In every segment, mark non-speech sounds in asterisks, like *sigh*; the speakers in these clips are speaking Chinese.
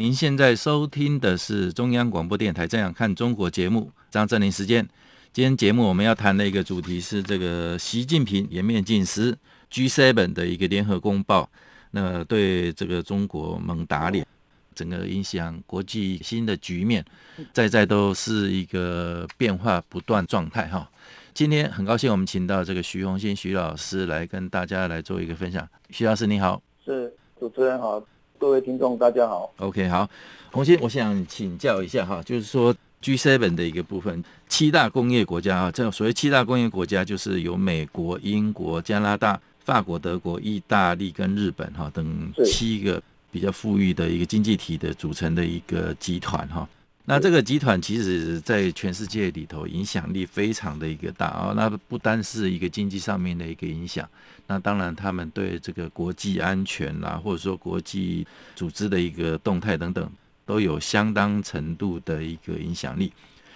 您现在收听的是中央广播电台《这样看中国》节目，张正霖时间。今天节目我们要谈的一个主题是这个习近平颜面尽失 G7 的一个联合公报，那对这个中国猛打脸，整个影响国际新的局面，在在都是一个变化不断状态哈。今天很高兴我们请到这个徐浤馨徐老师来跟大家来做一个分享。徐老师你好，是主持人好。各位听众，大家好。OK，好，洪欣，我想请教一下哈，就是说 G7 的一个部分，七大工业国家啊，这所谓七大工业国家，就是由美国、英国、加拿大、法国、德国、意大利跟日本哈等七个比较富裕的一个经济体的组成的一个集团哈。那这个集团其实，在全世界里头影响力非常的一个大啊。那不单是一个经济上面的一个影响，那当然他们对这个国际安全啦，或者说国际组织的一个动态等等，都有相当程度的一个影响力。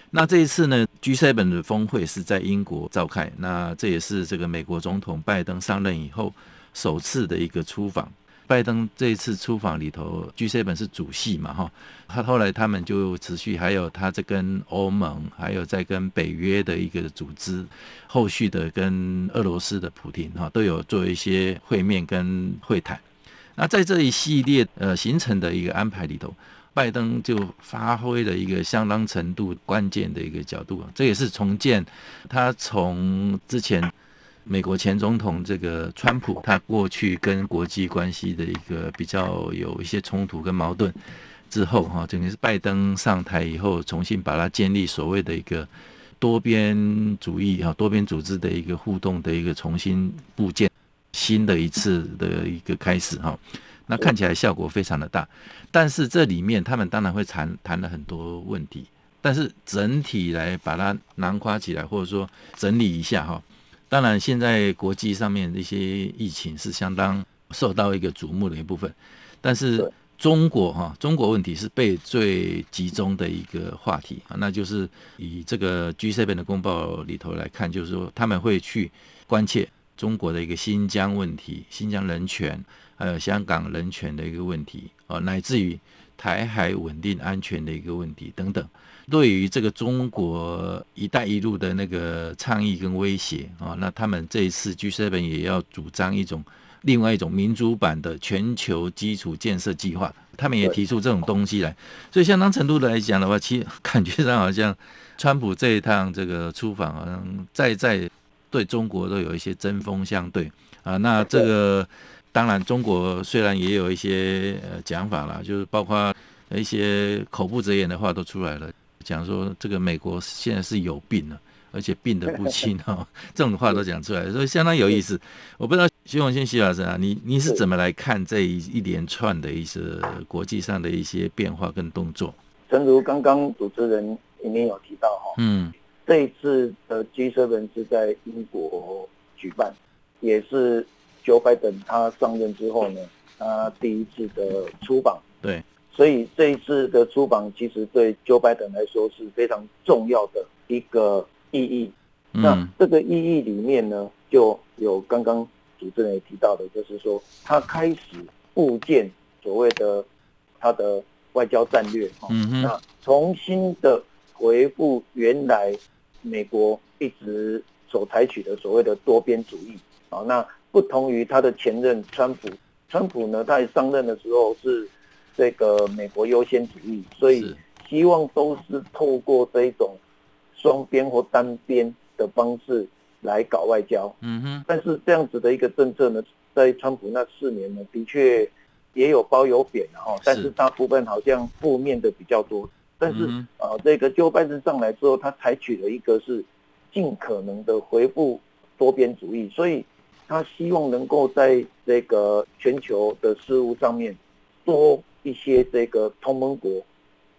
那这一次呢，G7 的峰会是在英国召开，那这也是这个美国总统拜登上任以后首次的一个出访。拜登这一次出访里头，G7 是主席嘛，哈，他后来他们就持续，还有他在跟欧盟，还有在跟北约的一个组织，后续的跟俄罗斯的普丁哈，都有做一些会面跟会谈。那在这一系列呃行程的一个安排里头，拜登就发挥了一个相当程度关键的一个角度，这也是重建他从之前。美国前总统这个川普，他过去跟国际关系的一个比较有一些冲突跟矛盾之后，哈，整个是拜登上台以后，重新把它建立所谓的一个多边主义哈，多边组织的一个互动的一个重新构建，新的一次的一个开始哈。那看起来效果非常的大，但是这里面他们当然会谈谈了很多问题，但是整体来把它囊括起来，或者说整理一下哈。当然，现在国际上面的一些疫情是相当受到一个瞩目的一部分，但是中国哈，中国问题是被最集中的一个话题啊，那就是以这个 G7 的公报里头来看，就是说他们会去关切中国的一个新疆问题、新疆人权，还有香港人权的一个问题啊，乃至于台海稳定安全的一个问题等等。对于这个中国“一带一路”的那个倡议跟威胁啊，那他们这一次 G7 也要主张一种另外一种民主版的全球基础建设计划，他们也提出这种东西来。所以相当程度来讲的话，其实 *laughs* 感觉上好像川普这一趟这个出访，好像在在对中国都有一些针锋相对啊。那这个当然，中国虽然也有一些呃讲法啦，就是包括一些口不择言的话都出来了。讲说这个美国现在是有病了，而且病得不轻哈，*laughs* 这种话都讲出来，所以相当有意思。我不知道徐永新徐老师啊，你你是怎么来看这一一连串的一些国际上的一些变化跟动作？正如刚刚主持人里面有提到哈，嗯，这一次的 G7 是在英国举办，也是 Joe Biden 他上任之后呢，他第一次的出访，对。所以这一次的出访，其实对 Joe Biden 来说是非常重要的一个意义。嗯、那这个意义里面呢，就有刚刚主持人也提到的，就是说他开始构建所谓的他的外交战略。嗯哼。那重新的回复原来美国一直所采取的所谓的多边主义。啊，那不同于他的前任川普，川普呢，他上任的时候是。这个美国优先主义，所以希望都是透过这一种双边或单边的方式来搞外交。嗯哼。但是这样子的一个政策呢，在川普那四年呢，的确也有褒有贬哈。但是大部分好像负面的比较多。但是啊，这个 Joe Biden 上来之后，他采取了一个是尽可能的回复多边主义，所以他希望能够在这个全球的事务上面多。一些这个同盟国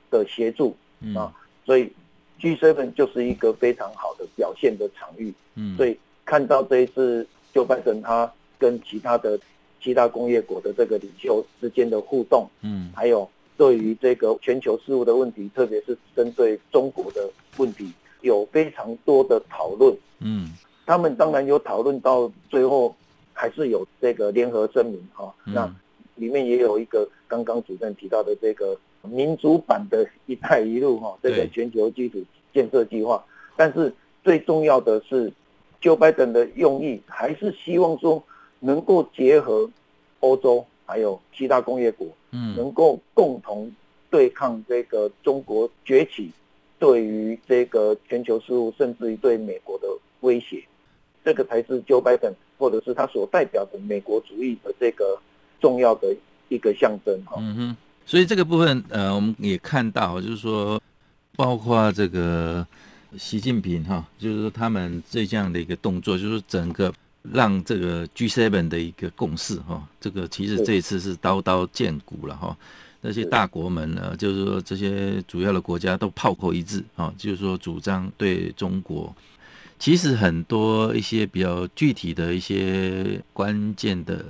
的协助、嗯、啊，所以 G7 就是一个非常好的表现的场域。嗯，所以看到这一次就拜登他跟其他的其他工业国的这个领袖之间的互动，嗯，还有对于这个全球事务的问题，特别是针对中国的问题，有非常多的讨论。嗯，他们当然有讨论到最后，还是有这个联合声明哈。那里面也有一个刚刚主任提到的这个民主版的一带一路哈，这个全球基础建设计划。但是最重要的是，Joe Biden 的用意还是希望说能够结合欧洲还有其他工业国，嗯，能够共同对抗这个中国崛起对于这个全球事务，甚至于对美国的威胁。这个才是 Joe Biden 或者是他所代表的美国主义的这个。重要的一个象征哈，嗯哼，所以这个部分呃，我们也看到，就是说，包括这个习近平哈，就是说他们这样的一个动作，就是整个让这个 G7 的一个共识哈，这个其实这一次是刀刀见骨了哈，那些大国们呢，就是说这些主要的国家都炮口一致啊，就是说主张对中国，其实很多一些比较具体的一些关键的。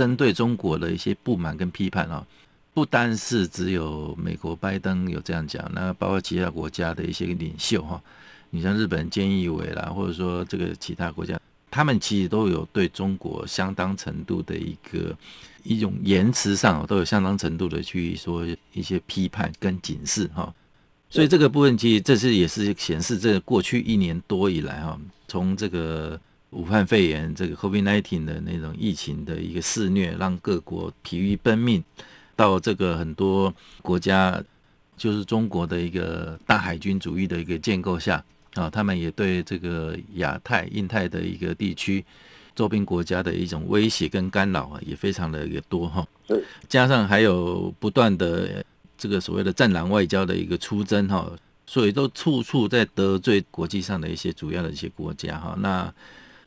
针对中国的一些不满跟批判啊，不单是只有美国拜登有这样讲，那包括其他国家的一些领袖哈，你像日本菅义伟啦，或者说这个其他国家，他们其实都有对中国相当程度的一个一种言辞上都有相当程度的去说一些批判跟警示哈，所以这个部分其实这是也是显示这个过去一年多以来哈，从这个。武汉肺炎这个 COVID-19 的那种疫情的一个肆虐，让各国疲于奔命，到这个很多国家，就是中国的一个大海军主义的一个建构下啊，他们也对这个亚太、印太的一个地区周边国家的一种威胁跟干扰啊，也非常的一个多哈。加上还有不断的这个所谓的战狼外交的一个出征哈，所以都处处在得罪国际上的一些主要的一些国家哈。那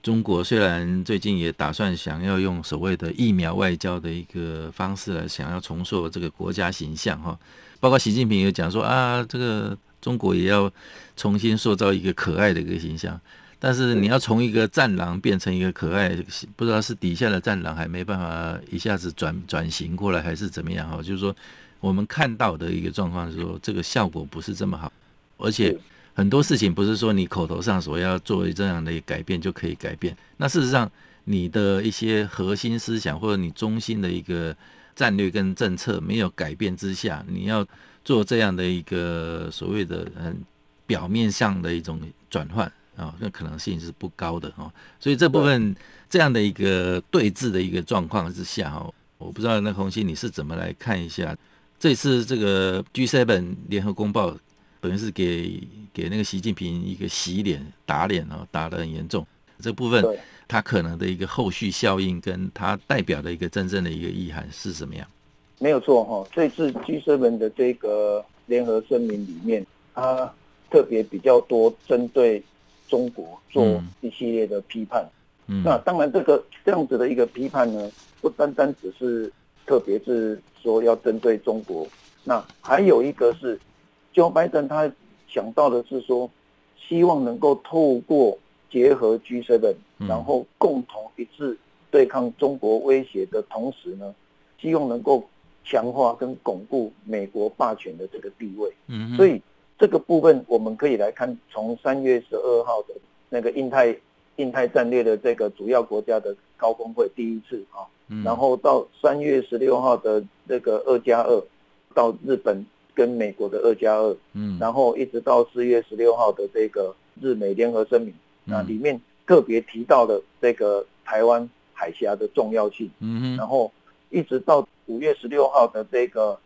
中国虽然最近也打算想要用所谓的疫苗外交的一个方式来想要重塑这个国家形象哈，包括习近平也讲说啊，这个中国也要重新塑造一个可爱的一个形象，但是你要从一个战狼变成一个可爱，不知道是底下的战狼还没办法一下子转转型过来，还是怎么样哈？就是说我们看到的一个状况是说，这个效果不是这么好，而且。很多事情不是说你口头上所要做这样的改变就可以改变。那事实上，你的一些核心思想或者你中心的一个战略跟政策没有改变之下，你要做这样的一个所谓的嗯表面上的一种转换啊，那可能性是不高的哦。所以这部分这样的一个对峙的一个状况之下哦，我不知道那红星你是怎么来看一下这次这个 G7 联合公报。等于是给给那个习近平一个洗脸打脸哦，打得很严重。这部分他可能的一个后续效应，跟他代表的一个真正的一个意涵是什么样？没有错哈，这次 G7 的这个联合声明里面，他特别比较多针对中国做一系列的批判。嗯，那当然这个这样子的一个批判呢，不单单只是特别是说要针对中国，那还有一个是。Joe Biden 他想到的是说，希望能够透过结合 G7，然后共同一致对抗中国威胁的同时呢，希望能够强化跟巩固美国霸权的这个地位。嗯，所以这个部分我们可以来看，从三月十二号的那个印太印太战略的这个主要国家的高峰会第一次啊，然后到三月十六号的那个二加二到日本。跟美国的二加二，嗯，然后一直到四月十六号的这个日美联合声明，那里面特别提到了这个台湾海峡的重要性，嗯，然后一直到五月十六号的这个，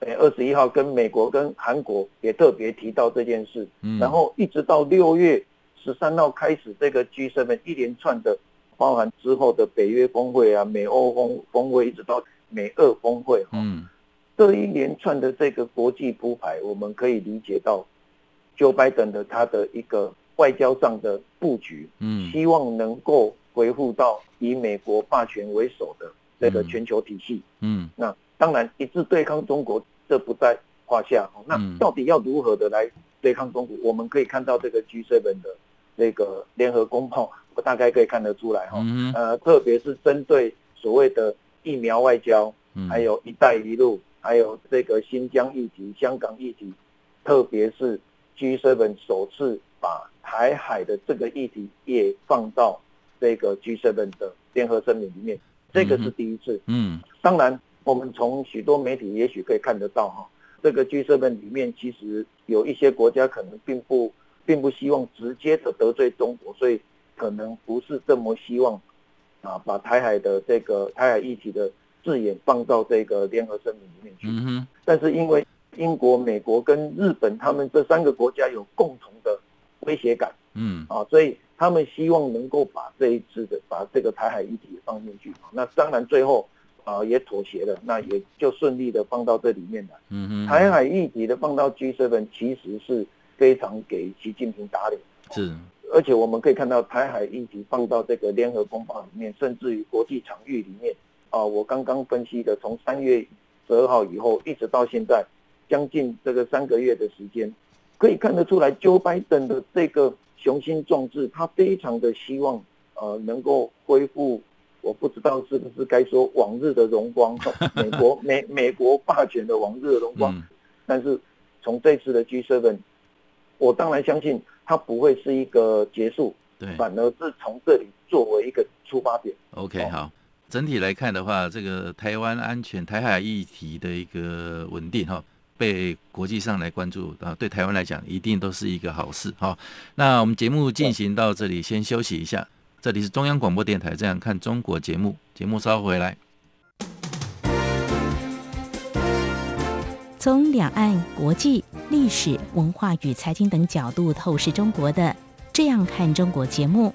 呃，二十一号跟美国跟韩国也特别提到这件事，嗯，然后一直到六月十三号开始这个 G7 一连串的，包含之后的北约峰会啊、美欧峰峰会，一直到美俄峰会，嗯。这一连串的这个国际铺排，我们可以理解到，Joe Biden 的他的一个外交上的布局，嗯，希望能够恢复到以美国霸权为首的这个全球体系，嗯，那当然一致对抗中国，这不在话下。那到底要如何的来对抗中国？我们可以看到这个 G7 的这个联合公报，我大概可以看得出来哈。呃，特别是针对所谓的疫苗外交，还有一带一路，还有这个新疆议题、香港议题，特别是 G7 首次把台海的这个议题也放到这个 G7 的联合声明里面，这个是第一次。嗯，当然。我们从许多媒体也许可以看得到哈，这个 G7 里面其实有一些国家可能并不并不希望直接的得罪中国，所以可能不是这么希望啊把台海的这个台海议题的字眼放到这个联合声明里面去。嗯。但是因为英国、美国跟日本他们这三个国家有共同的威胁感，嗯啊，所以他们希望能够把这一次的把这个台海议题放进去。那当然最后。啊，也妥协了，那也就顺利的放到这里面来。嗯嗯，台海议题的放到 G7，其实是非常给习近平打脸。是，而且我们可以看到台海议题放到这个联合公报里面，甚至于国际场域里面。啊，我刚刚分析的，从三月十二号以后，一直到现在，将近这个三个月的时间，可以看得出来，Joe Biden 的这个雄心壮志，他非常的希望，呃，能够恢复。我不知道是不是该说往日的荣光，美国美美国霸权的往日的荣光，嗯、但是从这次的 G7，我当然相信它不会是一个结束，对，反而是从这里作为一个出发点。OK，好，整体来看的话，这个台湾安全、台海议题的一个稳定哈，被国际上来关注啊，对台湾来讲一定都是一个好事哈。那我们节目进行到这里，先休息一下。这里是中央广播电台《这样看中国》节目，节目稍回来。从两岸、国际、历史文化与财经等角度透视中国的《这样看中国》节目，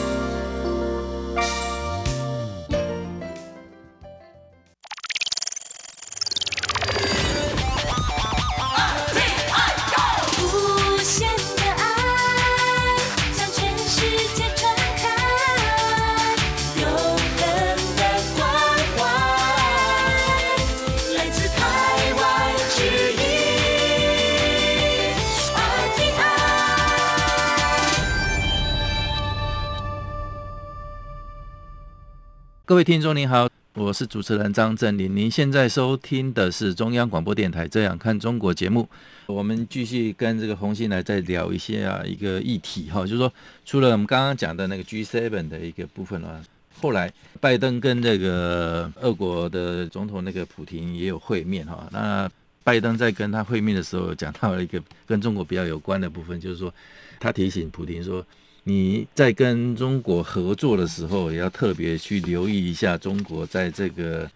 各位听众您好，我是主持人张振林。您现在收听的是中央广播电台《这样看中国》节目。我们继续跟这个鸿馨来再聊一些啊一个议题哈，就是说除了我们刚刚讲的那个 G7 的一个部分啊，后来拜登跟这个俄国的总统那个普廷也有会面哈。那拜登在跟他会面的时候，讲到了一个跟中国比较有关的部分，就是说他提醒普廷说。你在跟中国合作的时候，也要特别去留意一下中国在这个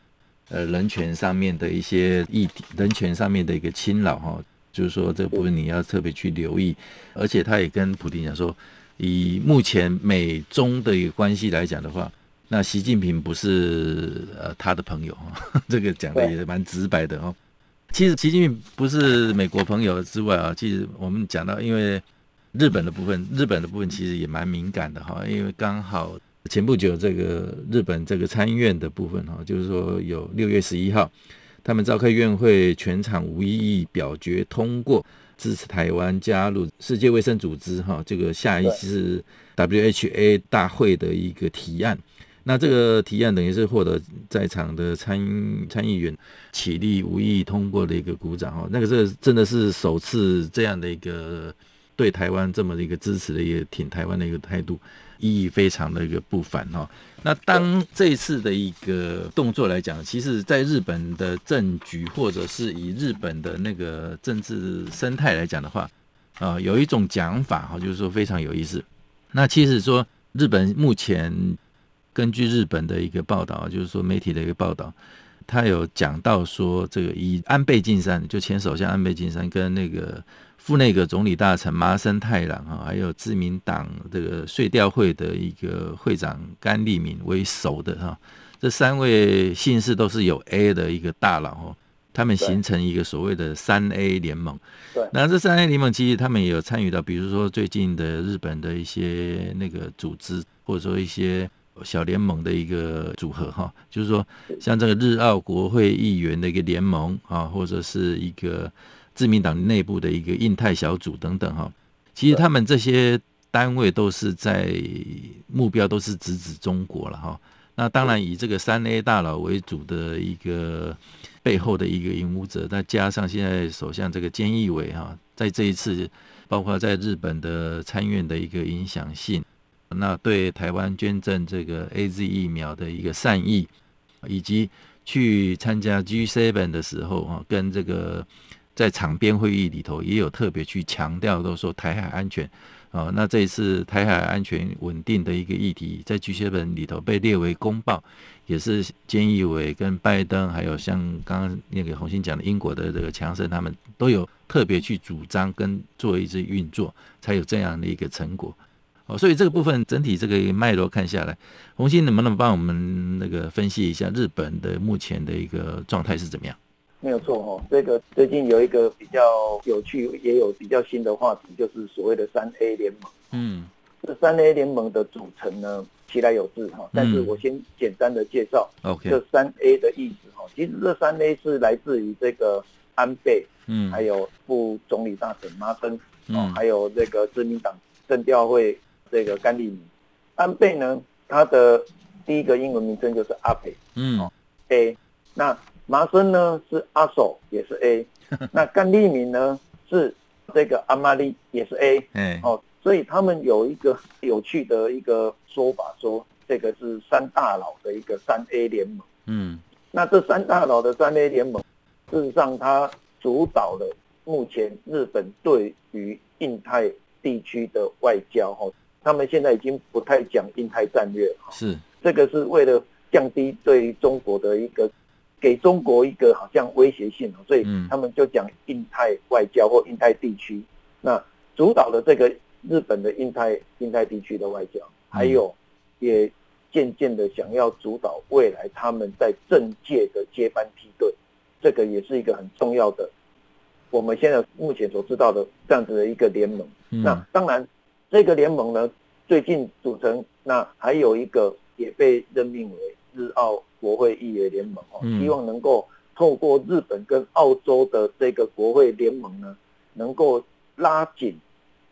呃人权上面的一些议题，人权上面的一个侵扰哈，就是说这部分你要特别去留意。而且他也跟普京讲说，以目前美中的一个关系来讲的话，那习近平不是呃他的朋友啊，*laughs* 这个讲的也蛮直白的哦。其实习近平不是美国朋友之外啊，其实我们讲到，因为日本的部分，日本的部分其实也蛮敏感的哈，因为刚好前不久这个日本这个参议院的部分哈，就是说有六月十一号，他们召开院会，全场无异议表决通过支持台湾加入世界卫生组织哈，这个下一次 WHA 大会的一个提案。那这个提案等于是获得在场的参参议员起立无异议通过的一个鼓掌哦，那个是真的是首次这样的一个对台湾这么一个支持的一个挺台湾的一个态度，意义非常的一个不凡哈。那当这一次的一个动作来讲，其实在日本的政局或者是以日本的那个政治生态来讲的话，啊，有一种讲法哈，就是说非常有意思。那其实说日本目前。根据日本的一个报道，就是说媒体的一个报道，他有讲到说，这个以安倍晋三就前首相安倍晋三跟那个副内阁总理大臣麻生太郎啊，还有自民党这个税调会的一个会长甘利明为首的哈，这三位姓氏都是有 A 的一个大佬哦，他们形成一个所谓的三 A 联盟。对，那这三 A 联盟其实他们也有参与到，比如说最近的日本的一些那个组织，或者说一些。小联盟的一个组合哈，就是说像这个日澳国会议员的一个联盟啊，或者是一个自民党内部的一个印太小组等等哈，其实他们这些单位都是在目标都是直指中国了哈。那当然以这个三 A 大佬为主的一个背后的一个引武者，再加上现在首相这个菅义伟哈，在这一次包括在日本的参院的一个影响性。那对台湾捐赠这个 AZ 疫苗的一个善意，以及去参加 G7 的时候啊，跟这个在场边会议里头也有特别去强调，都说台海安全啊。那这一次台海安全稳定的一个议题，在 G7 里头被列为公报，也是菅义伟跟拜登，还有像刚刚那个红星讲的英国的这个强生，他们都有特别去主张跟做一次运作，才有这样的一个成果。哦，所以这个部分整体这个脉络看下来，红星能不能帮我们那个分析一下日本的目前的一个状态是怎么样？没有错哦，这个最近有一个比较有趣，也有比较新的话题，就是所谓的三 A 联盟。嗯，这三 A 联盟的组成呢，其来有致哈，但是我先简单的介绍。OK，这三 A 的意思哈，其实这三 A 是来自于这个安倍，嗯，还有副总理大臣麻生，嗯，还有这个自民党政调会。这个甘利明，安倍呢，他的第一个英文名称就是阿培，嗯，A。那麻生呢是阿首，也是 A。*laughs* 那甘利明呢是这个阿玛利，也是 A。嗯，哦，所以他们有一个有趣的一个说法，说这个是三大佬的一个三 A 联盟。嗯，那这三大佬的三 A 联盟，事实上它主导了目前日本对于印太地区的外交，哈。他们现在已经不太讲印太战略，是这个是为了降低对中国的一个，给中国一个好像威胁性，所以他们就讲印太外交或印太地区。那主导了这个日本的印太印太地区的外交，还有也渐渐的想要主导未来他们在政界的接班梯队，这个也是一个很重要的，我们现在目前所知道的这样子的一个联盟。那当然。这个联盟呢，最近组成，那还有一个也被任命为日澳国会议员联盟哦，希望能够透过日本跟澳洲的这个国会联盟呢，能够拉紧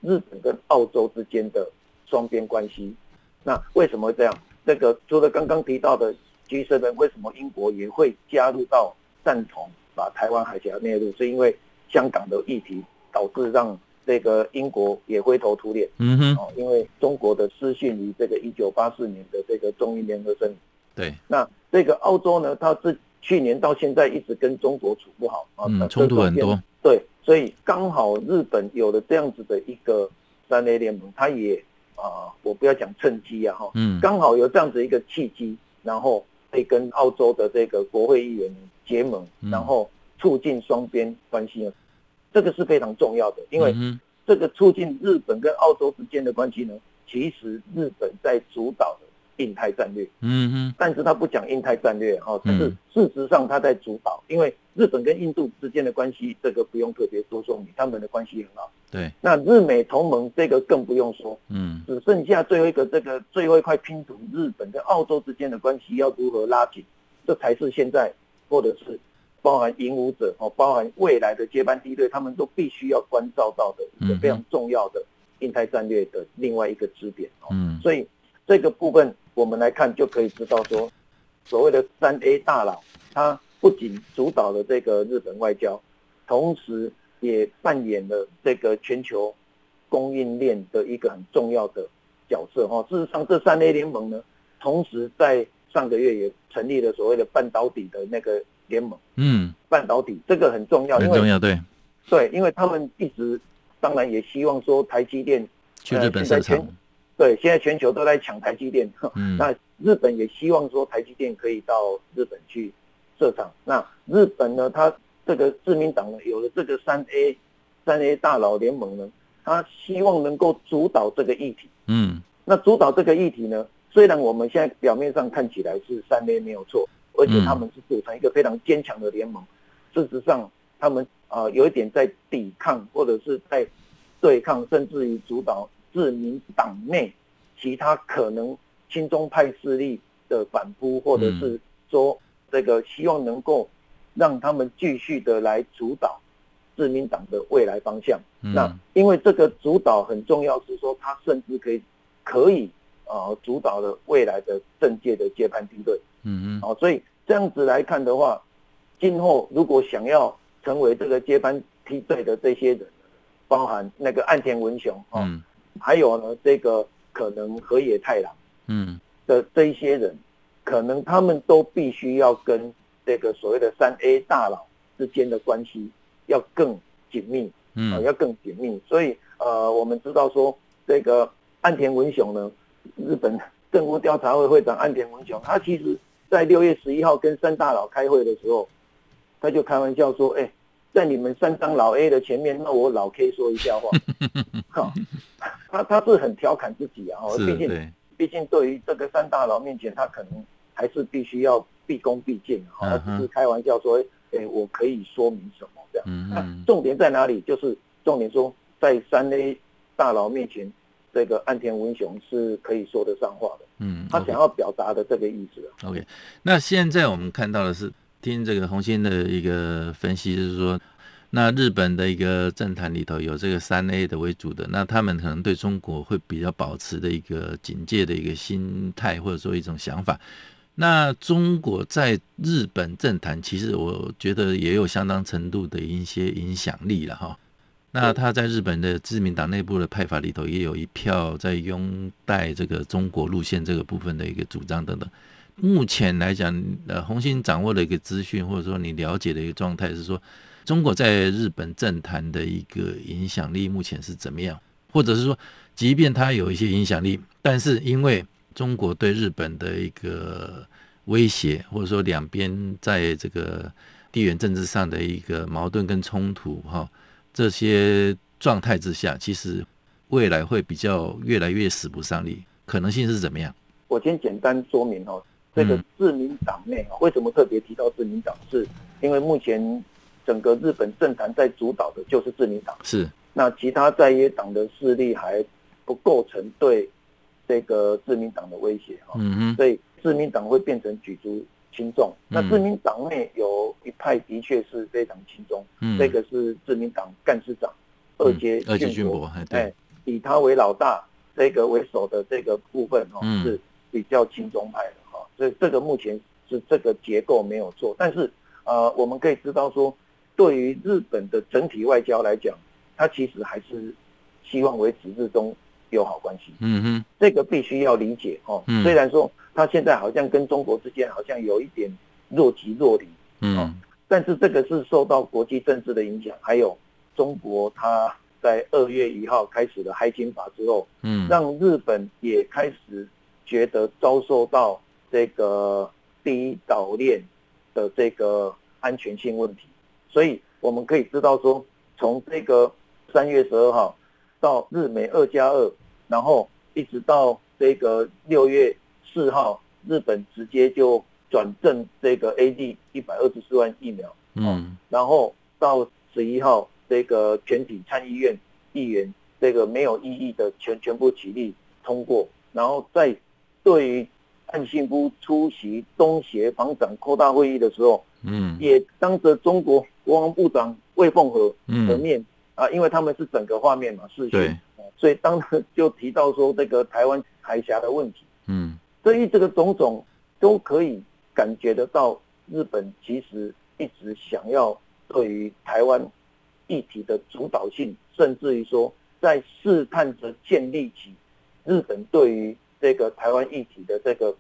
日本跟澳洲之间的双边关系。那为什么会这样？这个除了刚刚提到的 G7，为什么英国也会加入到赞同把台湾海峡列入？是因为香港的议题导致让。这个英国也灰头土脸，嗯哼，哦，因为中国的失信于这个一九八四年的这个中英联合声明，对，那这个澳洲呢，它是去年到现在一直跟中国处不好啊，嗯，冲突很多，对，所以刚好日本有了这样子的一个三 A 联盟，它也啊，我不要讲趁机啊，哈，嗯，刚好有这样子一个契机，然后可以跟澳洲的这个国会议员结盟，然后促进双边关系。这个是非常重要的，因为这个促进日本跟澳洲之间的关系呢，其实日本在主导的印太战略，嗯嗯，但是他不讲印太战略哈，但是事实上他在主导，因为日本跟印度之间的关系，这个不用特别多说明，他们的关系很好。对，那日美同盟这个更不用说，嗯，只剩下最后一个这个最后一块拼图，日本跟澳洲之间的关系要如何拉紧，这才是现在或者是包含引武者哦，包含未来的接班梯队，他们都必须要关照到的一个非常重要的印太战略的另外一个支点哦，嗯，所以这个部分。我们来看就可以知道，说所谓的三 A 大佬，他不仅主导了这个日本外交，同时也扮演了这个全球供应链的一个很重要的角色。哈，事实上，这三 A 联盟呢，同时在上个月也成立了所谓的半导体的那个联盟。嗯，半导体这个很重要，很重要，对，对，因为他们一直当然也希望说台积电去日本设厂。对，现在全球都在抢台积电，嗯，*laughs* 那日本也希望说台积电可以到日本去设厂。那日本呢，他这个自民党呢，有了这个三 A 三 A 大佬联盟呢，他希望能够主导这个议题。嗯，那主导这个议题呢，虽然我们现在表面上看起来是三 A 没有错，而且他们是组成一个非常坚强的联盟，事实上他们啊有一点在抵抗或者是在对抗，甚至于主导。自民党内其他可能亲中派势力的反扑，或者是说这个希望能够让他们继续的来主导自民党的未来方向。那因为这个主导很重要，是说他甚至可以可以呃主导了未来的政界的接班梯队。嗯嗯。好，所以这样子来看的话，今后如果想要成为这个接班梯队的这些人，包含那个岸田文雄啊。还有呢，这个可能河野太郎，嗯，的这一些人，可能他们都必须要跟这个所谓的三 A 大佬之间的关系要更紧密，嗯，要更紧密。所以呃，我们知道说，这个岸田文雄呢，日本政府调查会会长岸田文雄，他其实在六月十一号跟三大佬开会的时候，他就开玩笑说，哎，在你们三张老 A 的前面，那我老 K 说一下话，*laughs* 哈。他他是很调侃自己啊，毕竟毕竟对于这个三大佬面前，他可能还是必须要毕恭毕敬啊，他只是开玩笑说，哎、欸，我可以说明什么这样。那重点在哪里？就是重点说，在三 A 大佬面前，这个岸田文雄是可以说得上话的。嗯，他想要表达的这个意思。OK，那现在我们看到的是，听这个红星的一个分析，就是说。那日本的一个政坛里头有这个三 A 的为主的，那他们可能对中国会比较保持的一个警戒的一个心态，或者说一种想法。那中国在日本政坛，其实我觉得也有相当程度的一些影响力了哈。那他在日本的自民党内部的派法里头，也有一票在拥戴这个中国路线这个部分的一个主张等等。目前来讲，呃，红星掌握的一个资讯，或者说你了解的一个状态是说。中国在日本政坛的一个影响力目前是怎么样？或者是说，即便它有一些影响力，但是因为中国对日本的一个威胁，或者说两边在这个地缘政治上的一个矛盾跟冲突，哈，这些状态之下，其实未来会比较越来越使不上力，可能性是怎么样？我先简单说明哦，这个自民党内为什么特别提到自民党，是因为目前。整个日本政坛在主导的就是自民党，是那其他在野党的势力还不构成对这个自民党的威胁哈，嗯哼，所以自民党会变成举足轻重。那自民党内有一派的确是非常亲中，嗯，这个是自民党干事长二阶二阶俊博，哎，以他为老大，这个为首的这个部分哈是比较轻中派的哈，所以这个目前是这个结构没有错，但是呃，我们可以知道说。对于日本的整体外交来讲，他其实还是希望维持日中友好关系。嗯哼，这个必须要理解哦。虽然说他现在好像跟中国之间好像有一点若即若离，嗯，但是这个是受到国际政治的影响，还有中国他在二月一号开始的《海警法》之后，嗯，让日本也开始觉得遭受到这个第一岛链的这个安全性问题。所以我们可以知道说，从这个三月十二号到日美二加二，然后一直到这个六月四号，日本直接就转赠这个 A D 一百二十四万疫苗，嗯，然后到十一号，这个全体参议院议员这个没有异议的全全部起立通过，然后在对于岸信夫出席东协防长扩大会议的时候，嗯，也当着中国国防部长魏凤和的面、嗯、啊，因为他们是整个画面嘛视讯，所以当时就提到说这个台湾海峡的问题，嗯，所以这个种种都可以感觉得到，日本其实一直想要对于台湾议题的主导性，甚至于说在试探着建立起日本对于这个台湾议题的这个。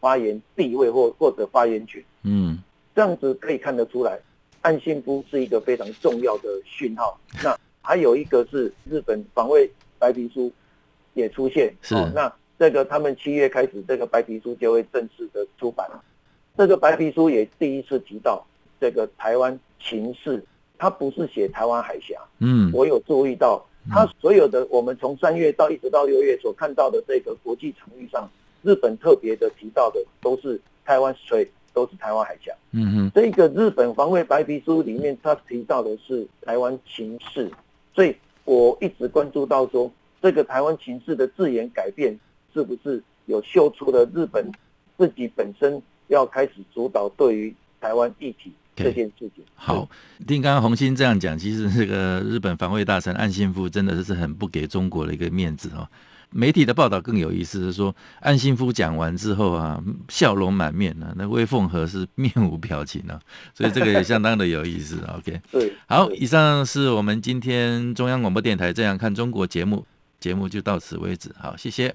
发言地位或或者发言权，嗯，这样子可以看得出来，岸信夫是一个非常重要的讯号。那还有一个是日本防卫白皮书也出现，是、哦。那这个他们七月开始，这个白皮书就会正式的出版。这个白皮书也第一次提到这个台湾情势，它不是写台湾海峡，嗯，我有注意到，它所有的我们从三月到一直到六月所看到的这个国际场域上。日本特别的提到的都是台湾水，都是台湾海峡。嗯哼，这个日本防卫白皮书里面，它提到的是台湾情势，所以我一直关注到说，这个台湾情势的字眼改变，是不是有秀出了日本自己本身要开始主导对于台湾议题这件事情？好，听刚刚红星这样讲，其实这个日本防卫大臣岸信夫真的是很不给中国的一个面子哦。媒体的报道更有意思，是说岸信夫讲完之后啊，笑容满面啊，那魏凤和是面无表情啊，所以这个也相当的有意思。OK，*laughs* 对，好，以上是我们今天中央广播电台《这样看中国》节目，节目就到此为止。好，谢谢，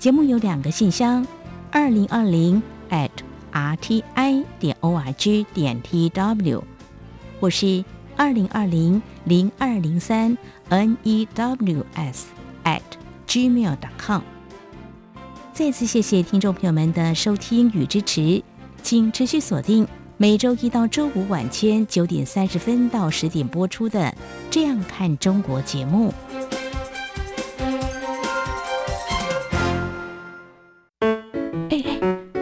节目有两个信箱：二零二零 at rti 点 org 点 tw，或是二零二零零二零三 n e w s at gmail. 点 com。再次谢谢听众朋友们的收听与支持，请持续锁定每周一到周五晚间九点三十分到十点播出的《这样看中国》节目。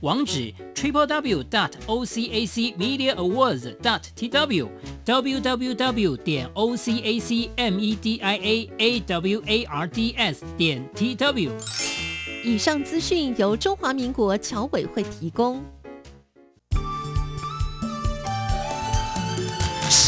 网址：triple w dot o c a c media awards dot t w w w w 点 o c a c m e d i a a w a r d s 点 t w。以上资讯由中华民国侨委会提供。